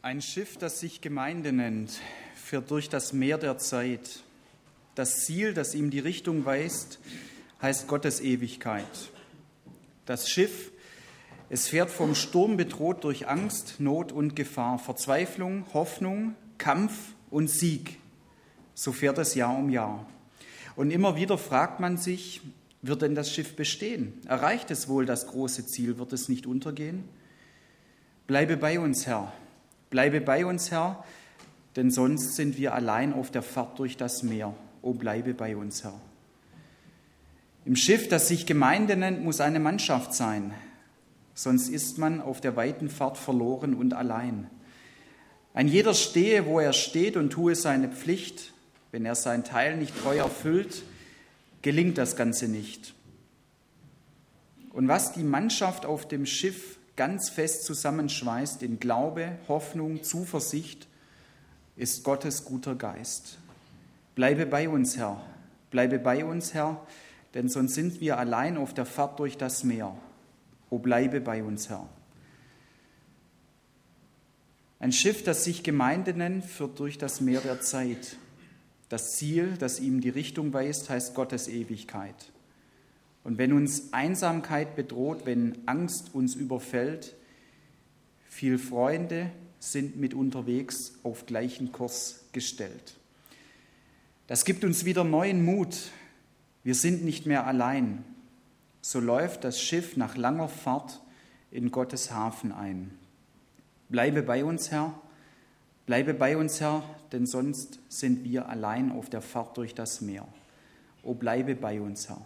Ein Schiff, das sich Gemeinde nennt, führt durch das Meer der Zeit. Das Ziel, das ihm die Richtung weist, heißt Gottes Ewigkeit. Das Schiff, es fährt vom Sturm bedroht durch Angst, Not und Gefahr, Verzweiflung, Hoffnung, Kampf und Sieg. So fährt es Jahr um Jahr. Und immer wieder fragt man sich, wird denn das Schiff bestehen? Erreicht es wohl das große Ziel? Wird es nicht untergehen? Bleibe bei uns, Herr. Bleibe bei uns, Herr, denn sonst sind wir allein auf der Fahrt durch das Meer. O bleibe bei uns, Herr. Im Schiff, das sich Gemeinde nennt, muss eine Mannschaft sein, sonst ist man auf der weiten Fahrt verloren und allein. Ein jeder stehe, wo er steht und tue seine Pflicht. Wenn er sein Teil nicht treu erfüllt, gelingt das Ganze nicht. Und was die Mannschaft auf dem Schiff ganz fest zusammenschweißt in Glaube, Hoffnung, Zuversicht, ist Gottes guter Geist. Bleibe bei uns, Herr, bleibe bei uns, Herr, denn sonst sind wir allein auf der Fahrt durch das Meer. O bleibe bei uns, Herr. Ein Schiff, das sich Gemeinde nennt, führt durch das Meer der Zeit. Das Ziel, das ihm die Richtung weist, heißt Gottes Ewigkeit. Und wenn uns Einsamkeit bedroht, wenn Angst uns überfällt, viele Freunde sind mit unterwegs auf gleichen Kurs gestellt. Das gibt uns wieder neuen Mut. Wir sind nicht mehr allein. So läuft das Schiff nach langer Fahrt in Gottes Hafen ein. Bleibe bei uns, Herr, Bleibe bei uns, Herr, denn sonst sind wir allein auf der Fahrt durch das Meer. O bleibe bei uns, Herr.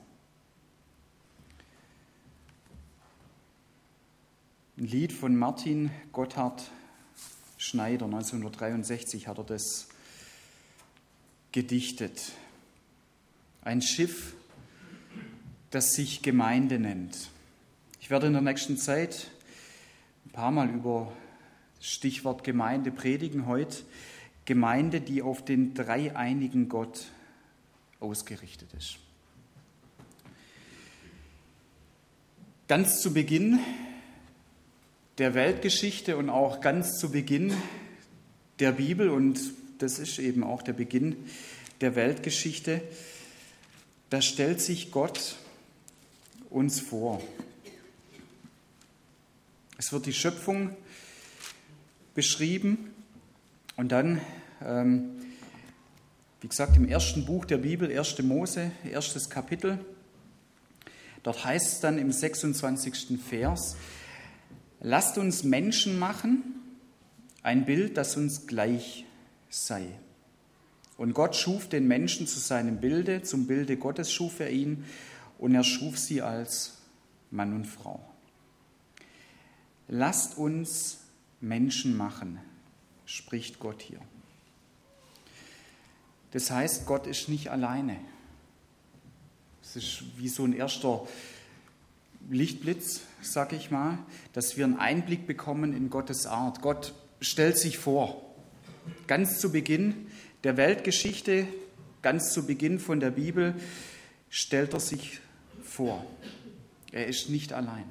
Ein Lied von Martin Gotthard Schneider, 1963 hat er das gedichtet. Ein Schiff, das sich Gemeinde nennt. Ich werde in der nächsten Zeit ein paar Mal über Stichwort Gemeinde predigen heute. Gemeinde, die auf den dreieinigen Gott ausgerichtet ist. Ganz zu Beginn der Weltgeschichte und auch ganz zu Beginn der Bibel, und das ist eben auch der Beginn der Weltgeschichte, da stellt sich Gott uns vor. Es wird die Schöpfung beschrieben. Und dann, ähm, wie gesagt, im ersten Buch der Bibel, 1. Mose, erstes Kapitel, dort heißt es dann im 26. Vers, lasst uns Menschen machen, ein Bild, das uns gleich sei. Und Gott schuf den Menschen zu seinem Bilde, zum Bilde Gottes schuf er ihn und er schuf sie als Mann und Frau. Lasst uns Menschen machen, spricht Gott hier. Das heißt, Gott ist nicht alleine. Es ist wie so ein erster Lichtblitz, sag ich mal, dass wir einen Einblick bekommen in Gottes Art. Gott stellt sich vor. Ganz zu Beginn der Weltgeschichte, ganz zu Beginn von der Bibel, stellt er sich vor. Er ist nicht allein.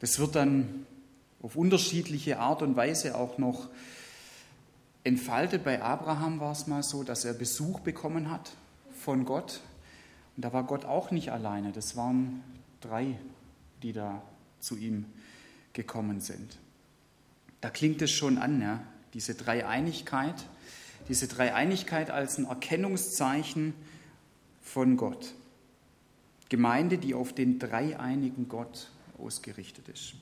Das wird dann auf unterschiedliche Art und Weise auch noch entfaltet. Bei Abraham war es mal so, dass er Besuch bekommen hat von Gott. Und da war Gott auch nicht alleine. Das waren drei, die da zu ihm gekommen sind. Da klingt es schon an, ja? diese Dreieinigkeit, diese Dreieinigkeit als ein Erkennungszeichen von Gott. Gemeinde, die auf den dreieinigen Gott ausgerichtet ist.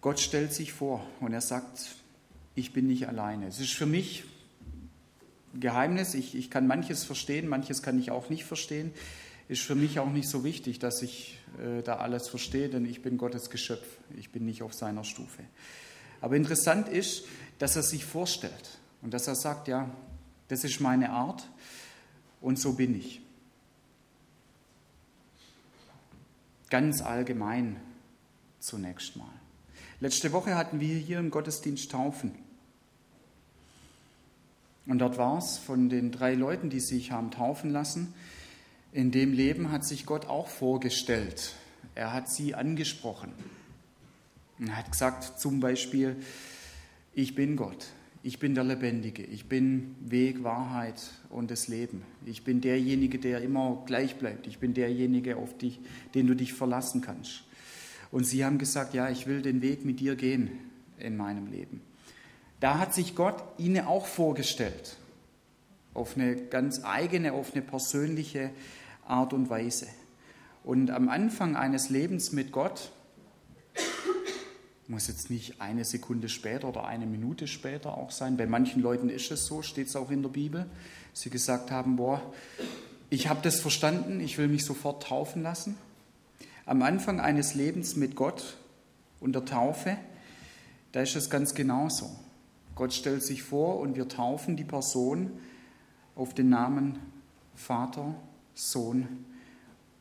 Gott stellt sich vor und er sagt, ich bin nicht alleine. Es ist für mich Geheimnis, ich, ich kann manches verstehen, manches kann ich auch nicht verstehen. Ist für mich auch nicht so wichtig, dass ich äh, da alles verstehe, denn ich bin Gottes Geschöpf, ich bin nicht auf seiner Stufe. Aber interessant ist, dass er sich vorstellt und dass er sagt, ja, das ist meine Art und so bin ich. Ganz allgemein zunächst mal. Letzte Woche hatten wir hier im Gottesdienst Taufen. Und dort war es von den drei Leuten, die sich haben taufen lassen, in dem Leben hat sich Gott auch vorgestellt. Er hat sie angesprochen. Er hat gesagt zum Beispiel, ich bin Gott, ich bin der Lebendige, ich bin Weg, Wahrheit und das Leben. Ich bin derjenige, der immer gleich bleibt. Ich bin derjenige, auf dich, den du dich verlassen kannst. Und sie haben gesagt, ja, ich will den Weg mit dir gehen in meinem Leben. Da hat sich Gott ihnen auch vorgestellt, auf eine ganz eigene, auf eine persönliche Art und Weise. Und am Anfang eines Lebens mit Gott, muss jetzt nicht eine Sekunde später oder eine Minute später auch sein, bei manchen Leuten ist es so, steht es auch in der Bibel, sie gesagt haben, boah, ich habe das verstanden, ich will mich sofort taufen lassen. Am Anfang eines Lebens mit Gott und der Taufe, da ist es ganz genauso. Gott stellt sich vor und wir taufen die Person auf den Namen Vater, Sohn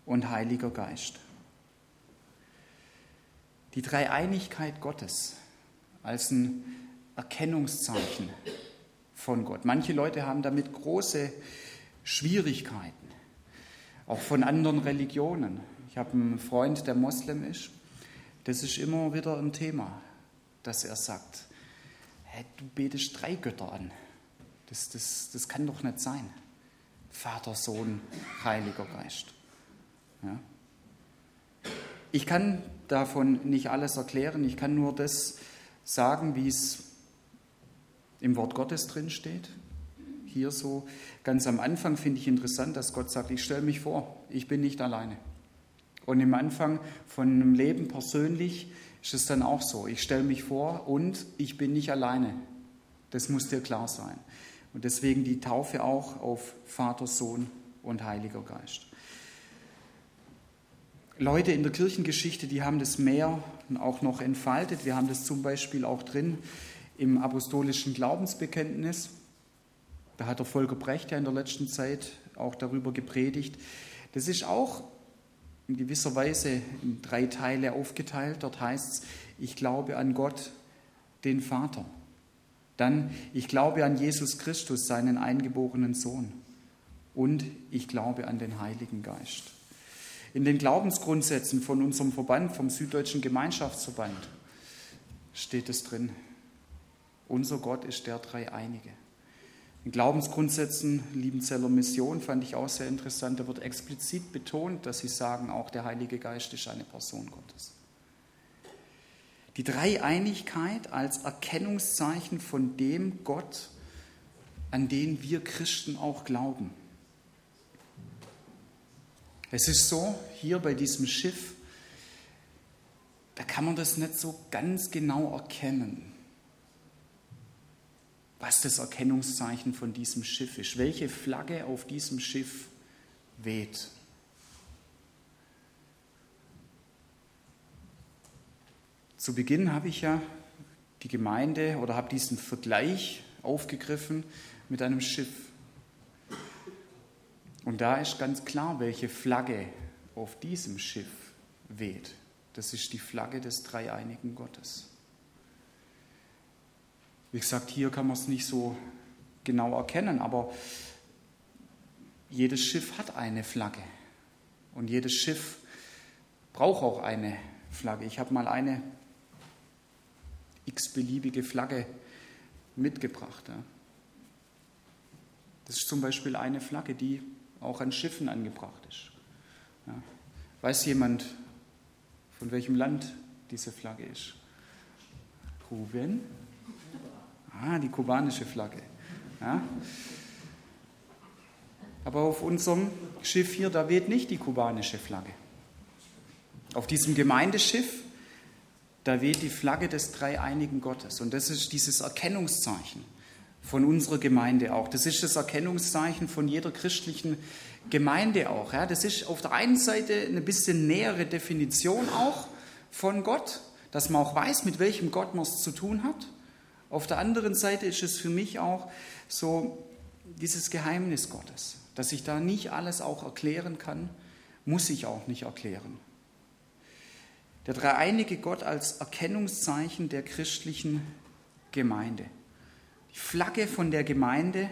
und Heiliger Geist. Die Dreieinigkeit Gottes als ein Erkennungszeichen von Gott. Manche Leute haben damit große Schwierigkeiten, auch von anderen Religionen. Ich habe einen Freund, der Moslem ist. Das ist immer wieder ein Thema, dass er sagt, hey, du betest drei Götter an. Das, das, das kann doch nicht sein. Vater, Sohn, Heiliger Geist. Ja? Ich kann davon nicht alles erklären, ich kann nur das sagen, wie es im Wort Gottes drin steht. Hier so ganz am Anfang finde ich interessant, dass Gott sagt, ich stelle mich vor, ich bin nicht alleine. Und im Anfang von einem Leben persönlich ist es dann auch so, ich stelle mich vor und ich bin nicht alleine. Das muss dir klar sein. Und deswegen die Taufe auch auf Vater, Sohn und Heiliger Geist. Leute in der Kirchengeschichte, die haben das mehr auch noch entfaltet. Wir haben das zum Beispiel auch drin im apostolischen Glaubensbekenntnis. Da hat der Volker Brecht ja in der letzten Zeit auch darüber gepredigt. Das ist auch in gewisser Weise in drei Teile aufgeteilt. Dort heißt es, ich glaube an Gott, den Vater. Dann, ich glaube an Jesus Christus, seinen eingeborenen Sohn. Und ich glaube an den Heiligen Geist. In den Glaubensgrundsätzen von unserem Verband, vom Süddeutschen Gemeinschaftsverband, steht es drin. Unser Gott ist der Dreieinige. In Glaubensgrundsätzen Liebenzeller Mission fand ich auch sehr interessant. Da wird explizit betont, dass sie sagen, auch der Heilige Geist ist eine Person Gottes. Die Dreieinigkeit als Erkennungszeichen von dem Gott, an den wir Christen auch glauben. Es ist so, hier bei diesem Schiff, da kann man das nicht so ganz genau erkennen, was das Erkennungszeichen von diesem Schiff ist, welche Flagge auf diesem Schiff weht. Zu Beginn habe ich ja die Gemeinde oder habe diesen Vergleich aufgegriffen mit einem Schiff. Und da ist ganz klar, welche Flagge auf diesem Schiff weht. Das ist die Flagge des dreieinigen Gottes. Wie gesagt, hier kann man es nicht so genau erkennen, aber jedes Schiff hat eine Flagge. Und jedes Schiff braucht auch eine Flagge. Ich habe mal eine x-beliebige Flagge mitgebracht. Ja. Das ist zum Beispiel eine Flagge, die auch an Schiffen angebracht ist. Ja. Weiß jemand, von welchem Land diese Flagge ist? Ruben? Ah, die kubanische Flagge. Ja. Aber auf unserem Schiff hier, da weht nicht die kubanische Flagge. Auf diesem Gemeindeschiff da weht die Flagge des dreieinigen Gottes. Und das ist dieses Erkennungszeichen von unserer Gemeinde auch. Das ist das Erkennungszeichen von jeder christlichen Gemeinde auch. Ja, das ist auf der einen Seite eine bisschen nähere Definition auch von Gott, dass man auch weiß, mit welchem Gott man es zu tun hat. Auf der anderen Seite ist es für mich auch so dieses Geheimnis Gottes, dass ich da nicht alles auch erklären kann, muss ich auch nicht erklären. Der dreieinige Gott als Erkennungszeichen der christlichen Gemeinde. Die Flagge von der Gemeinde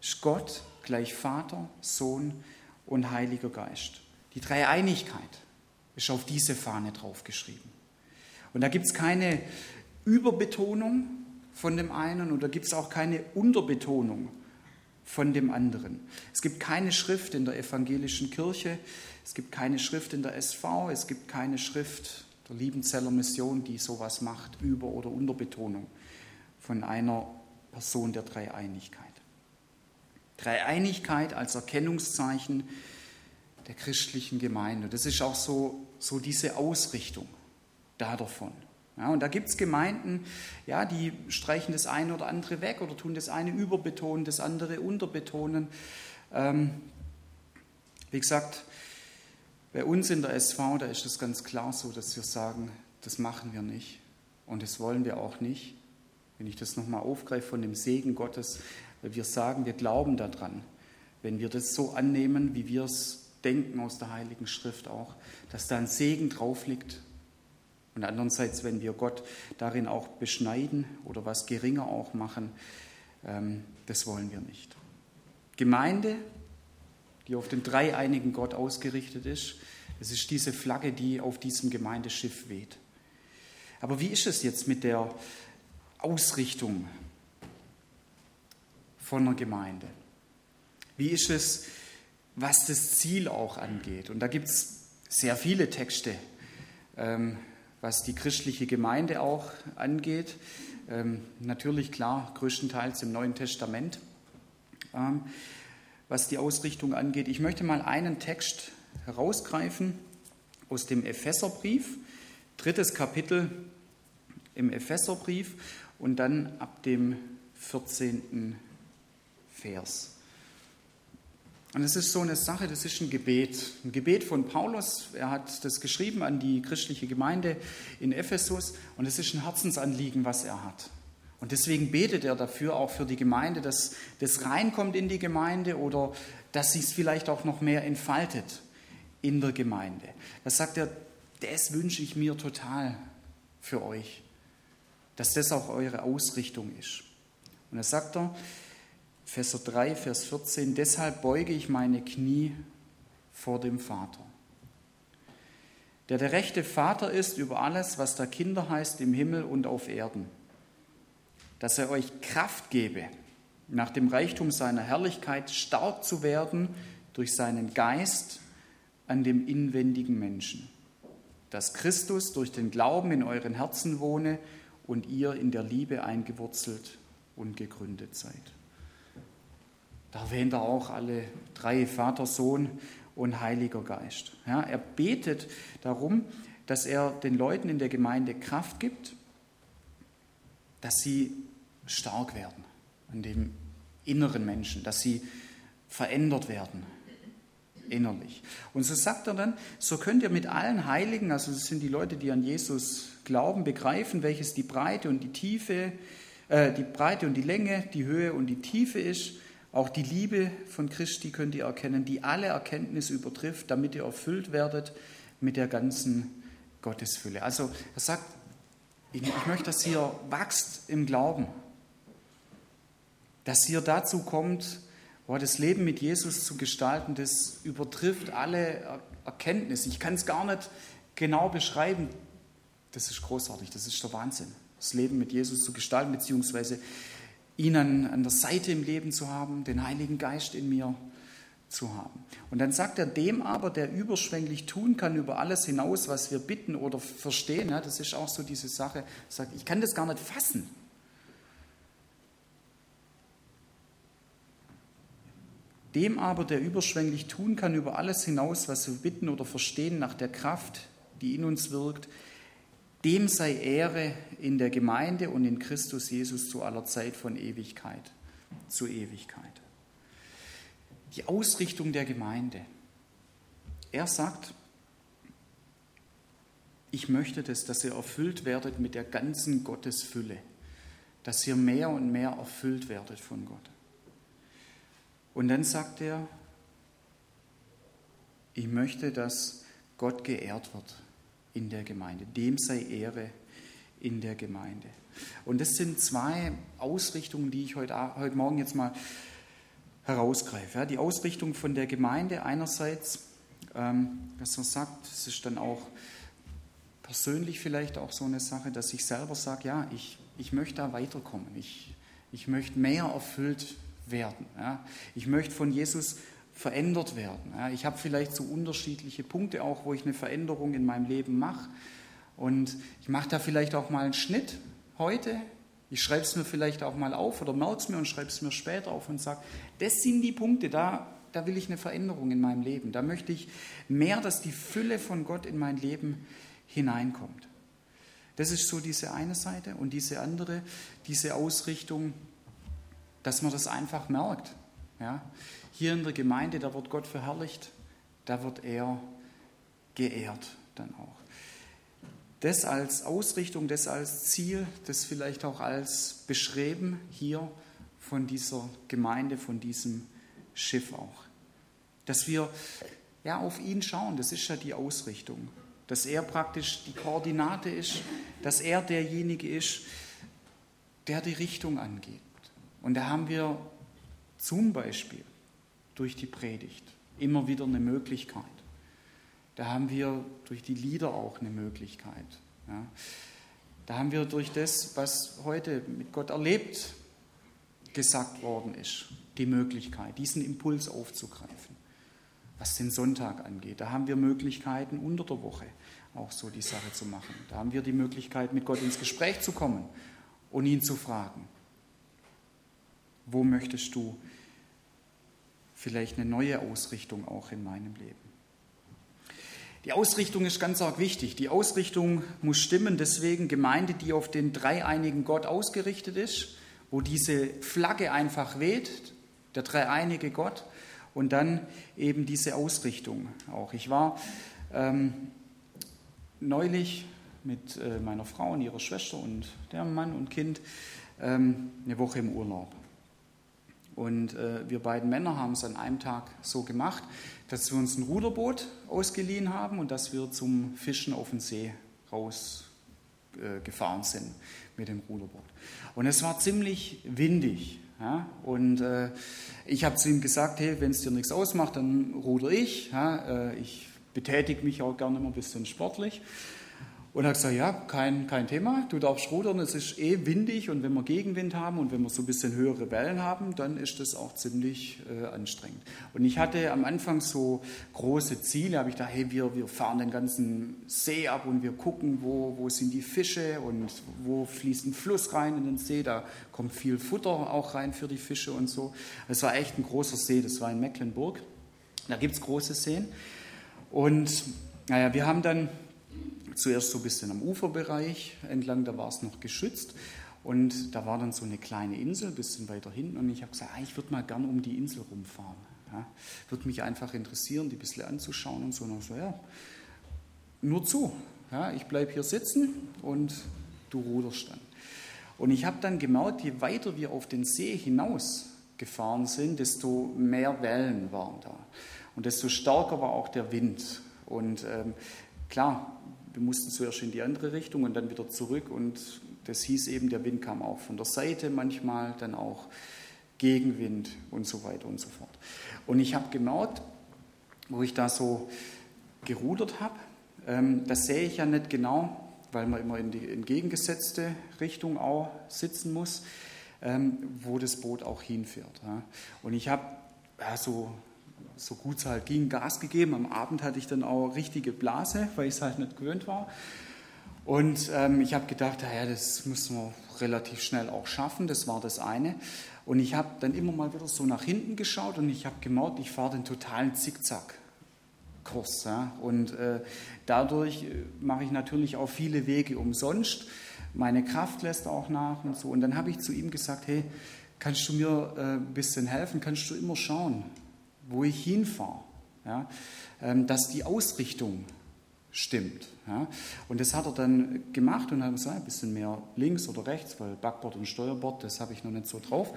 ist Gott gleich Vater, Sohn und Heiliger Geist. Die Dreieinigkeit ist auf diese Fahne draufgeschrieben. Und da gibt es keine Überbetonung von dem einen da gibt es auch keine Unterbetonung von dem anderen. Es gibt keine Schrift in der evangelischen Kirche, es gibt keine Schrift in der SV, es gibt keine Schrift der Liebenzeller Mission, die sowas macht, Über- oder Unterbetonung von einer Person der Dreieinigkeit. Dreieinigkeit als Erkennungszeichen der christlichen Gemeinde. Das ist auch so, so diese Ausrichtung da davon. Ja, und da gibt es Gemeinden, ja, die streichen das eine oder andere weg oder tun das eine überbetonen, das andere unterbetonen. Ähm, wie gesagt, bei uns in der SV, da ist es ganz klar so, dass wir sagen, das machen wir nicht und das wollen wir auch nicht. Wenn ich das nochmal aufgreife von dem Segen Gottes, weil wir sagen, wir glauben daran, wenn wir das so annehmen, wie wir es denken aus der Heiligen Schrift auch, dass da ein Segen drauf liegt. Und andererseits, wenn wir Gott darin auch beschneiden oder was geringer auch machen, ähm, das wollen wir nicht. Gemeinde, die auf den dreieinigen Gott ausgerichtet ist, das ist diese Flagge, die auf diesem Gemeindeschiff weht. Aber wie ist es jetzt mit der Ausrichtung von einer Gemeinde? Wie ist es, was das Ziel auch angeht? Und da gibt es sehr viele Texte, ähm, was die christliche Gemeinde auch angeht. Ähm, natürlich klar, größtenteils im Neuen Testament, ähm, was die Ausrichtung angeht. Ich möchte mal einen Text herausgreifen aus dem Epheserbrief, drittes Kapitel im Epheserbrief und dann ab dem 14. Vers. Und es ist so eine Sache, das ist ein Gebet. Ein Gebet von Paulus. Er hat das geschrieben an die christliche Gemeinde in Ephesus. Und es ist ein Herzensanliegen, was er hat. Und deswegen betet er dafür, auch für die Gemeinde, dass das reinkommt in die Gemeinde oder dass sich es vielleicht auch noch mehr entfaltet in der Gemeinde. Das sagt er, das wünsche ich mir total für euch dass das auch eure Ausrichtung ist. Und da sagt er, Vers 3, Vers 14, deshalb beuge ich meine Knie vor dem Vater, der der rechte Vater ist über alles, was da Kinder heißt im Himmel und auf Erden, dass er euch Kraft gebe, nach dem Reichtum seiner Herrlichkeit stark zu werden durch seinen Geist an dem inwendigen Menschen, dass Christus durch den Glauben in euren Herzen wohne und ihr in der Liebe eingewurzelt und gegründet seid. Da erwähnt er auch alle drei, Vater, Sohn und Heiliger Geist. Ja, er betet darum, dass er den Leuten in der Gemeinde Kraft gibt, dass sie stark werden an dem inneren Menschen, dass sie verändert werden innerlich. Und so sagt er dann, so könnt ihr mit allen Heiligen, also das sind die Leute, die an Jesus glauben, begreifen, welches die Breite und die Tiefe, äh, die Breite und die Länge, die Höhe und die Tiefe ist. Auch die Liebe von Christi könnt ihr erkennen, die alle Erkenntnis übertrifft, damit ihr erfüllt werdet mit der ganzen Gottesfülle. Also er sagt, ich, ich möchte, dass ihr wachst im Glauben, dass ihr dazu kommt, Boah, das Leben mit Jesus zu gestalten, das übertrifft alle Erkenntnisse. Ich kann es gar nicht genau beschreiben. Das ist großartig, das ist der Wahnsinn. Das Leben mit Jesus zu gestalten, beziehungsweise ihn an, an der Seite im Leben zu haben, den Heiligen Geist in mir zu haben. Und dann sagt er, dem aber, der überschwänglich tun kann über alles hinaus, was wir bitten oder verstehen, ja, das ist auch so diese Sache, sagt, ich kann das gar nicht fassen. Dem aber, der überschwänglich tun kann über alles hinaus, was wir bitten oder verstehen, nach der Kraft, die in uns wirkt, dem sei Ehre in der Gemeinde und in Christus Jesus zu aller Zeit von Ewigkeit zu Ewigkeit. Die Ausrichtung der Gemeinde. Er sagt, ich möchte das, dass ihr erfüllt werdet mit der ganzen Gottesfülle, dass ihr mehr und mehr erfüllt werdet von Gott. Und dann sagt er, ich möchte, dass Gott geehrt wird in der Gemeinde. Dem sei Ehre in der Gemeinde. Und das sind zwei Ausrichtungen, die ich heute, heute Morgen jetzt mal herausgreife. Die Ausrichtung von der Gemeinde einerseits ähm, dass man sagt, es ist dann auch persönlich vielleicht auch so eine Sache, dass ich selber sage, ja, ich, ich möchte da weiterkommen, ich, ich möchte mehr erfüllt werden. Ja. Ich möchte von Jesus verändert werden. Ja. Ich habe vielleicht so unterschiedliche Punkte auch, wo ich eine Veränderung in meinem Leben mache. Und ich mache da vielleicht auch mal einen Schnitt heute. Ich schreibe es mir vielleicht auch mal auf oder merke es mir und schreibe es mir später auf und sage, das sind die Punkte, da, da will ich eine Veränderung in meinem Leben. Da möchte ich mehr, dass die Fülle von Gott in mein Leben hineinkommt. Das ist so diese eine Seite und diese andere, diese Ausrichtung, dass man das einfach merkt. Ja? Hier in der Gemeinde, da wird Gott verherrlicht, da wird er geehrt dann auch. Das als Ausrichtung, das als Ziel, das vielleicht auch als Beschreiben hier von dieser Gemeinde, von diesem Schiff auch. Dass wir ja auf ihn schauen, das ist ja die Ausrichtung. Dass er praktisch die Koordinate ist, dass er derjenige ist, der die Richtung angeht. Und da haben wir zum Beispiel durch die Predigt immer wieder eine Möglichkeit. Da haben wir durch die Lieder auch eine Möglichkeit. Ja. Da haben wir durch das, was heute mit Gott erlebt gesagt worden ist, die Möglichkeit, diesen Impuls aufzugreifen, was den Sonntag angeht. Da haben wir Möglichkeiten unter der Woche auch so die Sache zu machen. Da haben wir die Möglichkeit, mit Gott ins Gespräch zu kommen und ihn zu fragen, wo möchtest du vielleicht eine neue Ausrichtung auch in meinem Leben? Die Ausrichtung ist ganz arg wichtig. Die Ausrichtung muss stimmen. Deswegen Gemeinde, die auf den dreieinigen Gott ausgerichtet ist, wo diese Flagge einfach weht, der dreieinige Gott, und dann eben diese Ausrichtung auch. Ich war ähm, neulich mit äh, meiner Frau und ihrer Schwester und deren Mann und Kind ähm, eine Woche im Urlaub. Und äh, wir beiden Männer haben es an einem Tag so gemacht, dass wir uns ein Ruderboot ausgeliehen haben und dass wir zum Fischen auf den See rausgefahren äh, sind mit dem Ruderboot. Und es war ziemlich windig. Ja? Und äh, ich habe zu ihm gesagt, hey, wenn es dir nichts ausmacht, dann ruder ich. Ja? Äh, ich betätige mich auch gerne immer ein bisschen sportlich. Und er hat gesagt, ja, kein, kein Thema, du darfst rudern, es ist eh windig und wenn wir Gegenwind haben und wenn wir so ein bisschen höhere Wellen haben, dann ist das auch ziemlich äh, anstrengend. Und ich hatte am Anfang so große Ziele, habe ich gedacht, hey, wir, wir fahren den ganzen See ab und wir gucken, wo, wo sind die Fische und wo fließt ein Fluss rein in den See, da kommt viel Futter auch rein für die Fische und so. Es war echt ein großer See, das war in Mecklenburg, da gibt es große Seen. Und naja, wir haben dann zuerst so ein bisschen am Uferbereich entlang, da war es noch geschützt. Und da war dann so eine kleine Insel, ein bisschen weiter hinten. Und ich habe gesagt, ah, ich würde mal gerne um die Insel rumfahren. Ja, würde mich einfach interessieren, die ein bisschen anzuschauen und so. Und so, ja, nur zu. Ja, ich bleibe hier sitzen und du ruderst dann. Und ich habe dann gemerkt, je weiter wir auf den See hinaus gefahren sind, desto mehr Wellen waren da. Und desto stärker war auch der Wind. Und ähm, klar, wir mussten zuerst in die andere Richtung und dann wieder zurück. Und das hieß eben, der Wind kam auch von der Seite manchmal, dann auch Gegenwind und so weiter und so fort. Und ich habe gemerkt, wo ich da so gerudert habe, ähm, das sehe ich ja nicht genau, weil man immer in die entgegengesetzte Richtung auch sitzen muss, ähm, wo das Boot auch hinfährt. Ja. Und ich habe ja, so so gut es halt ging, Gas gegeben. Am Abend hatte ich dann auch richtige Blase, weil ich es halt nicht gewöhnt war. Und ähm, ich habe gedacht, ja, das müssen wir relativ schnell auch schaffen. Das war das eine. Und ich habe dann immer mal wieder so nach hinten geschaut und ich habe gemerkt, ich fahre den totalen Zickzack-Kurs. Ja? Und äh, dadurch äh, mache ich natürlich auch viele Wege umsonst. Meine Kraft lässt auch nach und so. Und dann habe ich zu ihm gesagt, hey, kannst du mir äh, ein bisschen helfen? Kannst du immer schauen, wo ich hinfahre. Ja, ähm, dass die Ausrichtung stimmt. Ja. Und das hat er dann gemacht und hat gesagt, ein bisschen mehr links oder rechts, weil Backbord und Steuerbord, das habe ich noch nicht so drauf.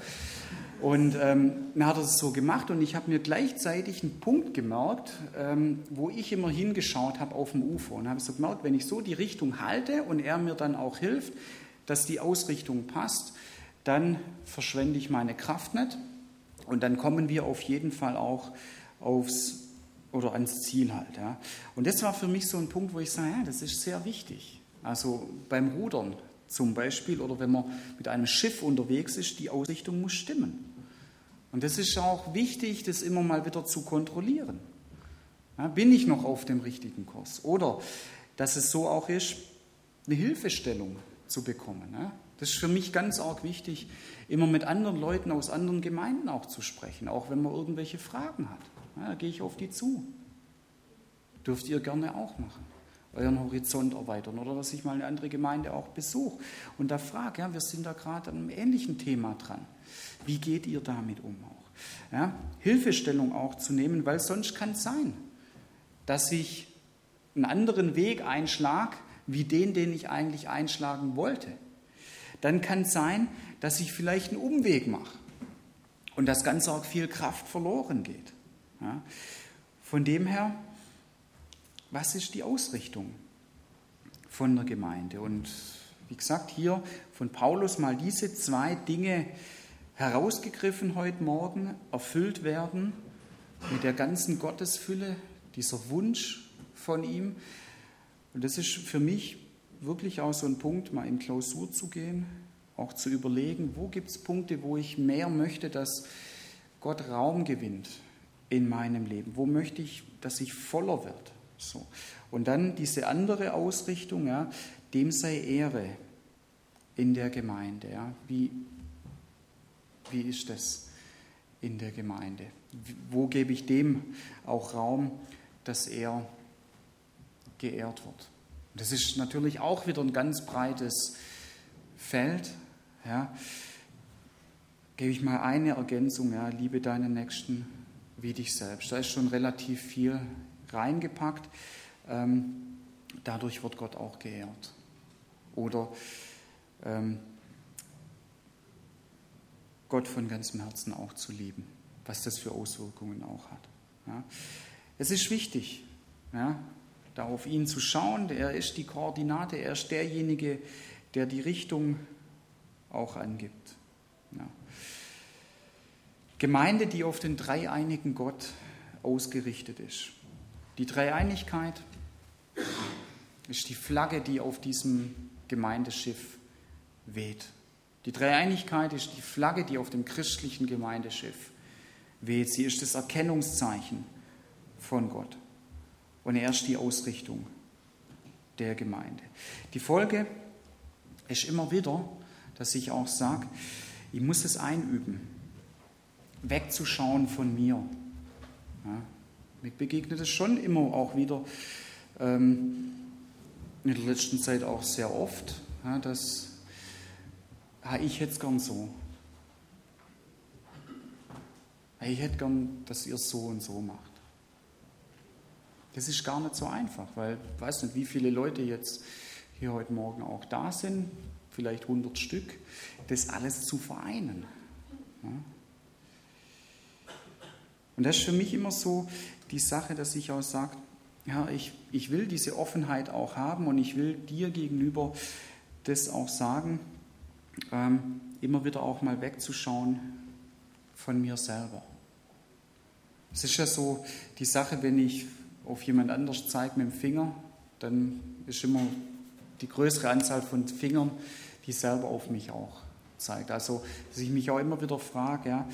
Und ähm, dann hat er es so gemacht und ich habe mir gleichzeitig einen Punkt gemerkt, ähm, wo ich immer hingeschaut habe auf dem Ufer und habe so gemerkt, wenn ich so die Richtung halte und er mir dann auch hilft, dass die Ausrichtung passt, dann verschwende ich meine Kraft nicht und dann kommen wir auf jeden Fall auch aufs oder ans Ziel halt. Ja. Und das war für mich so ein Punkt, wo ich sage, ja, das ist sehr wichtig. Also beim Rudern zum Beispiel oder wenn man mit einem Schiff unterwegs ist, die Ausrichtung muss stimmen. Und das ist auch wichtig, das immer mal wieder zu kontrollieren. Ja, bin ich noch auf dem richtigen Kurs? Oder dass es so auch ist, eine Hilfestellung zu bekommen. Ja? Das ist für mich ganz arg wichtig, immer mit anderen Leuten aus anderen Gemeinden auch zu sprechen, auch wenn man irgendwelche Fragen hat. Ja, da gehe ich auf die zu. Dürft ihr gerne auch machen. Euren Horizont erweitern oder dass ich mal eine andere Gemeinde auch besuche und da frage, ja, wir sind da gerade an einem ähnlichen Thema dran. Wie geht ihr damit um auch? Ja, Hilfestellung auch zu nehmen, weil sonst kann es sein, dass ich einen anderen Weg einschlage, wie den, den ich eigentlich einschlagen wollte. Dann kann es sein, dass ich vielleicht einen Umweg mache und dass ganz arg viel Kraft verloren geht. Ja. Von dem her, was ist die Ausrichtung von der Gemeinde? Und wie gesagt, hier von Paulus mal diese zwei Dinge herausgegriffen heute Morgen, erfüllt werden mit der ganzen Gottesfülle, dieser Wunsch von ihm. Und das ist für mich wirklich auch so ein Punkt, mal in Klausur zu gehen, auch zu überlegen, wo gibt es Punkte, wo ich mehr möchte, dass Gott Raum gewinnt in meinem Leben? Wo möchte ich, dass ich voller wird? So. Und dann diese andere Ausrichtung, ja, dem sei Ehre in der Gemeinde. Ja. Wie, wie ist das in der Gemeinde? Wo gebe ich dem auch Raum, dass er geehrt wird? Das ist natürlich auch wieder ein ganz breites Feld. Ja. Gebe ich mal eine Ergänzung, ja, liebe deinen Nächsten wie dich selbst. Da ist schon relativ viel reingepackt. Ähm, dadurch wird Gott auch geehrt. Oder ähm, Gott von ganzem Herzen auch zu lieben, was das für Auswirkungen auch hat. Ja. Es ist wichtig, ja, da auf ihn zu schauen. Er ist die Koordinate, er ist derjenige, der die Richtung auch angibt. Ja. Gemeinde, die auf den dreieinigen Gott ausgerichtet ist. Die Dreieinigkeit ist die Flagge, die auf diesem Gemeindeschiff weht. Die Dreieinigkeit ist die Flagge, die auf dem christlichen Gemeindeschiff weht. Sie ist das Erkennungszeichen von Gott und er ist die Ausrichtung der Gemeinde. Die Folge ist immer wieder, dass ich auch sage, ich muss es einüben, wegzuschauen von mir. Ja, mir begegnet es schon immer auch wieder, ähm, in der letzten Zeit auch sehr oft, ja, dass ja, ich hätte es gern so. Ich hätte gern, dass ihr es so und so macht. Das ist gar nicht so einfach, weil ich weiß nicht, wie viele Leute jetzt hier heute Morgen auch da sind, vielleicht 100 Stück, das alles zu vereinen. Und das ist für mich immer so die Sache, dass ich auch sage, ja, ich, ich will diese Offenheit auch haben und ich will dir gegenüber das auch sagen, ähm, immer wieder auch mal wegzuschauen von mir selber. Es ist ja so die Sache, wenn ich auf jemand anders zeige mit dem Finger, dann ist immer die größere Anzahl von Fingern, die selber auf mich auch zeigt. Also, dass ich mich auch immer wieder frage, ja,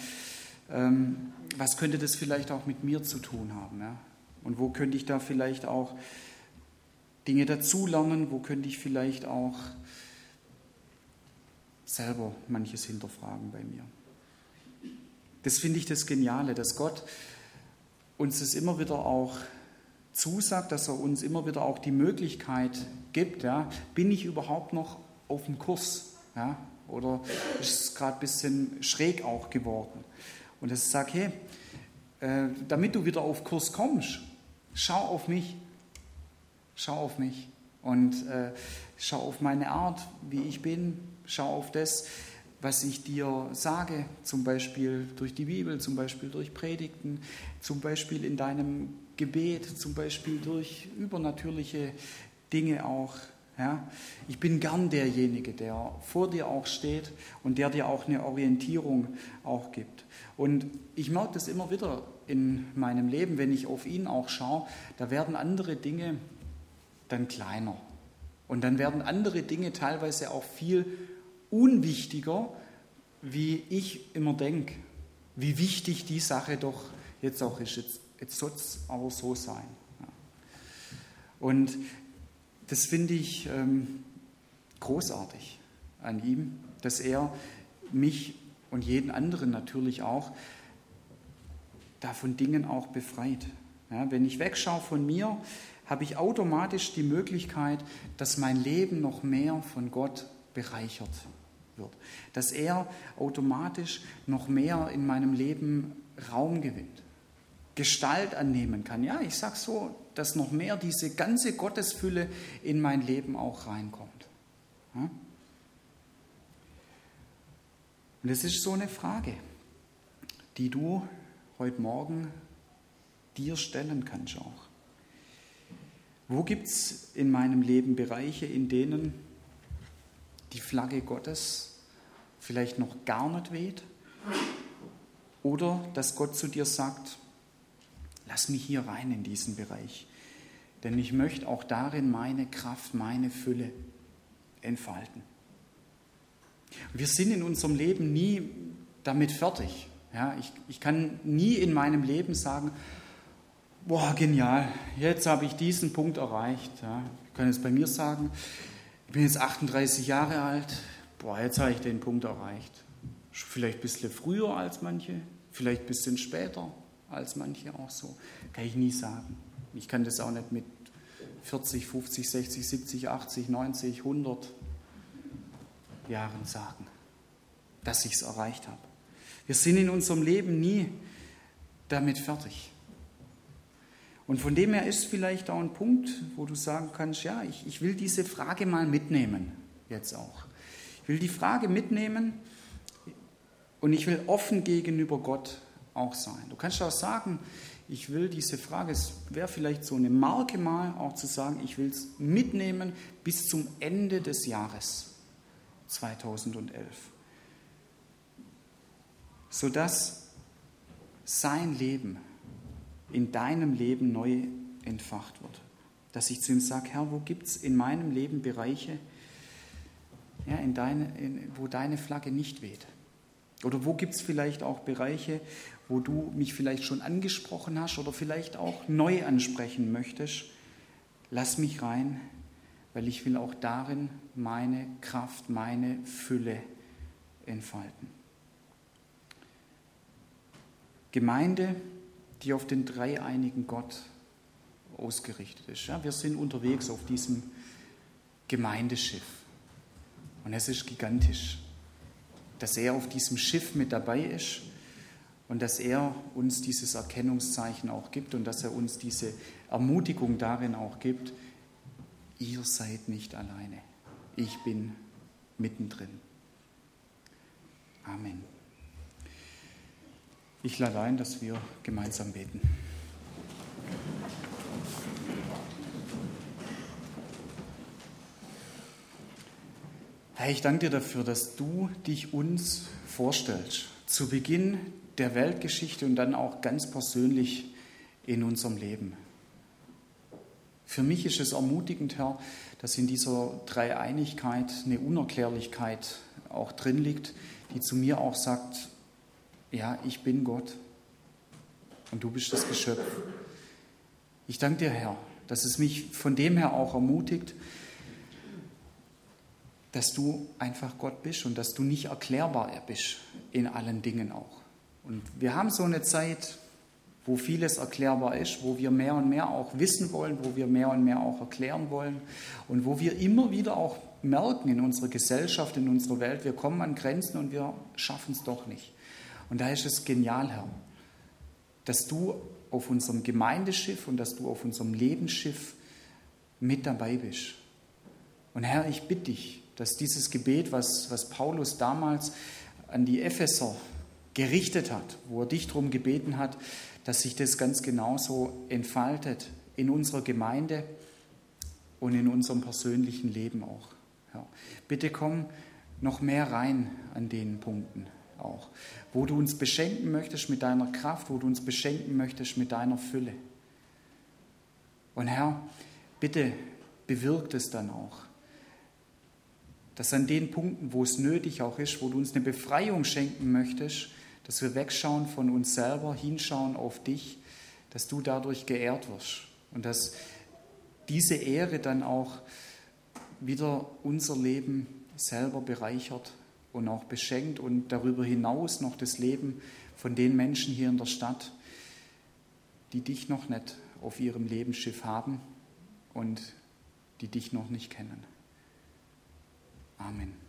ähm, was könnte das vielleicht auch mit mir zu tun haben? Ja? Und wo könnte ich da vielleicht auch Dinge dazulernen? Wo könnte ich vielleicht auch selber manches hinterfragen bei mir? Das finde ich das Geniale, dass Gott uns das immer wieder auch zusagt, dass er uns immer wieder auch die Möglichkeit gibt, ja, bin ich überhaupt noch auf dem Kurs? Ja, oder ist es gerade ein bisschen schräg auch geworden? Und dass ich sage, hey, äh, damit du wieder auf Kurs kommst, schau auf mich, schau auf mich und äh, schau auf meine Art, wie ich bin, schau auf das, was ich dir sage, zum Beispiel durch die Bibel, zum Beispiel durch Predigten, zum Beispiel in deinem Gebet, zum Beispiel durch übernatürliche Dinge auch. Ja? Ich bin gern derjenige, der vor dir auch steht und der dir auch eine Orientierung auch gibt. Und ich merke das immer wieder in meinem Leben, wenn ich auf ihn auch schaue, da werden andere Dinge dann kleiner. Und dann werden andere Dinge teilweise auch viel unwichtiger, wie ich immer denke, wie wichtig die Sache doch jetzt auch ist. Jetzt, jetzt soll es aber so sein. Und das finde ich ähm, großartig an ihm, dass er mich und jeden anderen natürlich auch da von Dingen auch befreit. Ja, wenn ich wegschaue von mir, habe ich automatisch die Möglichkeit, dass mein Leben noch mehr von Gott bereichert wird. Dass er automatisch noch mehr in meinem Leben Raum gewinnt, Gestalt annehmen kann. Ja, ich sage so, dass noch mehr diese ganze Gottesfülle in mein Leben auch reinkommt. Und es ist so eine Frage, die du heute Morgen dir stellen kannst auch. Wo gibt es in meinem Leben Bereiche, in denen die Flagge Gottes vielleicht noch gar nicht weht? Oder dass Gott zu dir sagt, lass mich hier rein in diesen Bereich, denn ich möchte auch darin meine Kraft, meine Fülle entfalten. Wir sind in unserem Leben nie damit fertig. Ja, ich, ich kann nie in meinem Leben sagen, boah, genial, jetzt habe ich diesen Punkt erreicht. Ja, ich kann es bei mir sagen, ich bin jetzt 38 Jahre alt, boah, jetzt habe ich den Punkt erreicht. Vielleicht ein bisschen früher als manche, vielleicht ein bisschen später als manche auch so. Kann ich nie sagen. Ich kann das auch nicht mit 40, 50, 60, 70, 80, 90, 100 Jahren sagen, dass ich es erreicht habe. Wir sind in unserem Leben nie damit fertig. Und von dem her ist vielleicht auch ein Punkt, wo du sagen kannst, ja, ich, ich will diese Frage mal mitnehmen, jetzt auch. Ich will die Frage mitnehmen und ich will offen gegenüber Gott auch sein. Du kannst auch sagen, ich will diese Frage, es wäre vielleicht so eine Marke mal auch zu sagen, ich will es mitnehmen bis zum Ende des Jahres. 2011. Sodass sein Leben in deinem Leben neu entfacht wird. Dass ich zu ihm sage, Herr, wo gibt es in meinem Leben Bereiche, ja, in deine, in, wo deine Flagge nicht weht? Oder wo gibt es vielleicht auch Bereiche, wo du mich vielleicht schon angesprochen hast oder vielleicht auch neu ansprechen möchtest? Lass mich rein, weil ich will auch darin meine Kraft, meine Fülle entfalten. Gemeinde, die auf den dreieinigen Gott ausgerichtet ist. Ja, wir sind unterwegs auf diesem Gemeindeschiff und es ist gigantisch, dass er auf diesem Schiff mit dabei ist und dass er uns dieses Erkennungszeichen auch gibt und dass er uns diese Ermutigung darin auch gibt, ihr seid nicht alleine. Ich bin mittendrin. Amen. Ich lade ein, dass wir gemeinsam beten. Herr, ich danke dir dafür, dass du dich uns vorstellst, zu Beginn der Weltgeschichte und dann auch ganz persönlich in unserem Leben. Für mich ist es ermutigend, Herr, dass in dieser Dreieinigkeit eine Unerklärlichkeit auch drin liegt, die zu mir auch sagt, ja, ich bin Gott und du bist das Geschöpf. Ich danke dir, Herr, dass es mich von dem her auch ermutigt, dass du einfach Gott bist und dass du nicht erklärbar bist in allen Dingen auch. Und wir haben so eine Zeit, wo vieles erklärbar ist, wo wir mehr und mehr auch wissen wollen, wo wir mehr und mehr auch erklären wollen und wo wir immer wieder auch merken in unserer Gesellschaft, in unserer Welt, wir kommen an Grenzen und wir schaffen es doch nicht. Und da ist es genial, Herr, dass du auf unserem Gemeindeschiff und dass du auf unserem Lebensschiff mit dabei bist. Und Herr, ich bitte dich, dass dieses Gebet, was, was Paulus damals an die Epheser gerichtet hat, wo er dich darum gebeten hat, dass sich das ganz genauso entfaltet in unserer Gemeinde, und in unserem persönlichen Leben auch. Ja. Bitte komm noch mehr rein an den Punkten auch, wo du uns beschenken möchtest mit deiner Kraft, wo du uns beschenken möchtest mit deiner Fülle. Und Herr, bitte bewirkt es dann auch, dass an den Punkten, wo es nötig auch ist, wo du uns eine Befreiung schenken möchtest, dass wir wegschauen von uns selber, hinschauen auf dich, dass du dadurch geehrt wirst und dass diese Ehre dann auch wieder unser Leben selber bereichert und auch beschenkt und darüber hinaus noch das Leben von den Menschen hier in der Stadt, die dich noch nicht auf ihrem Lebensschiff haben und die dich noch nicht kennen. Amen.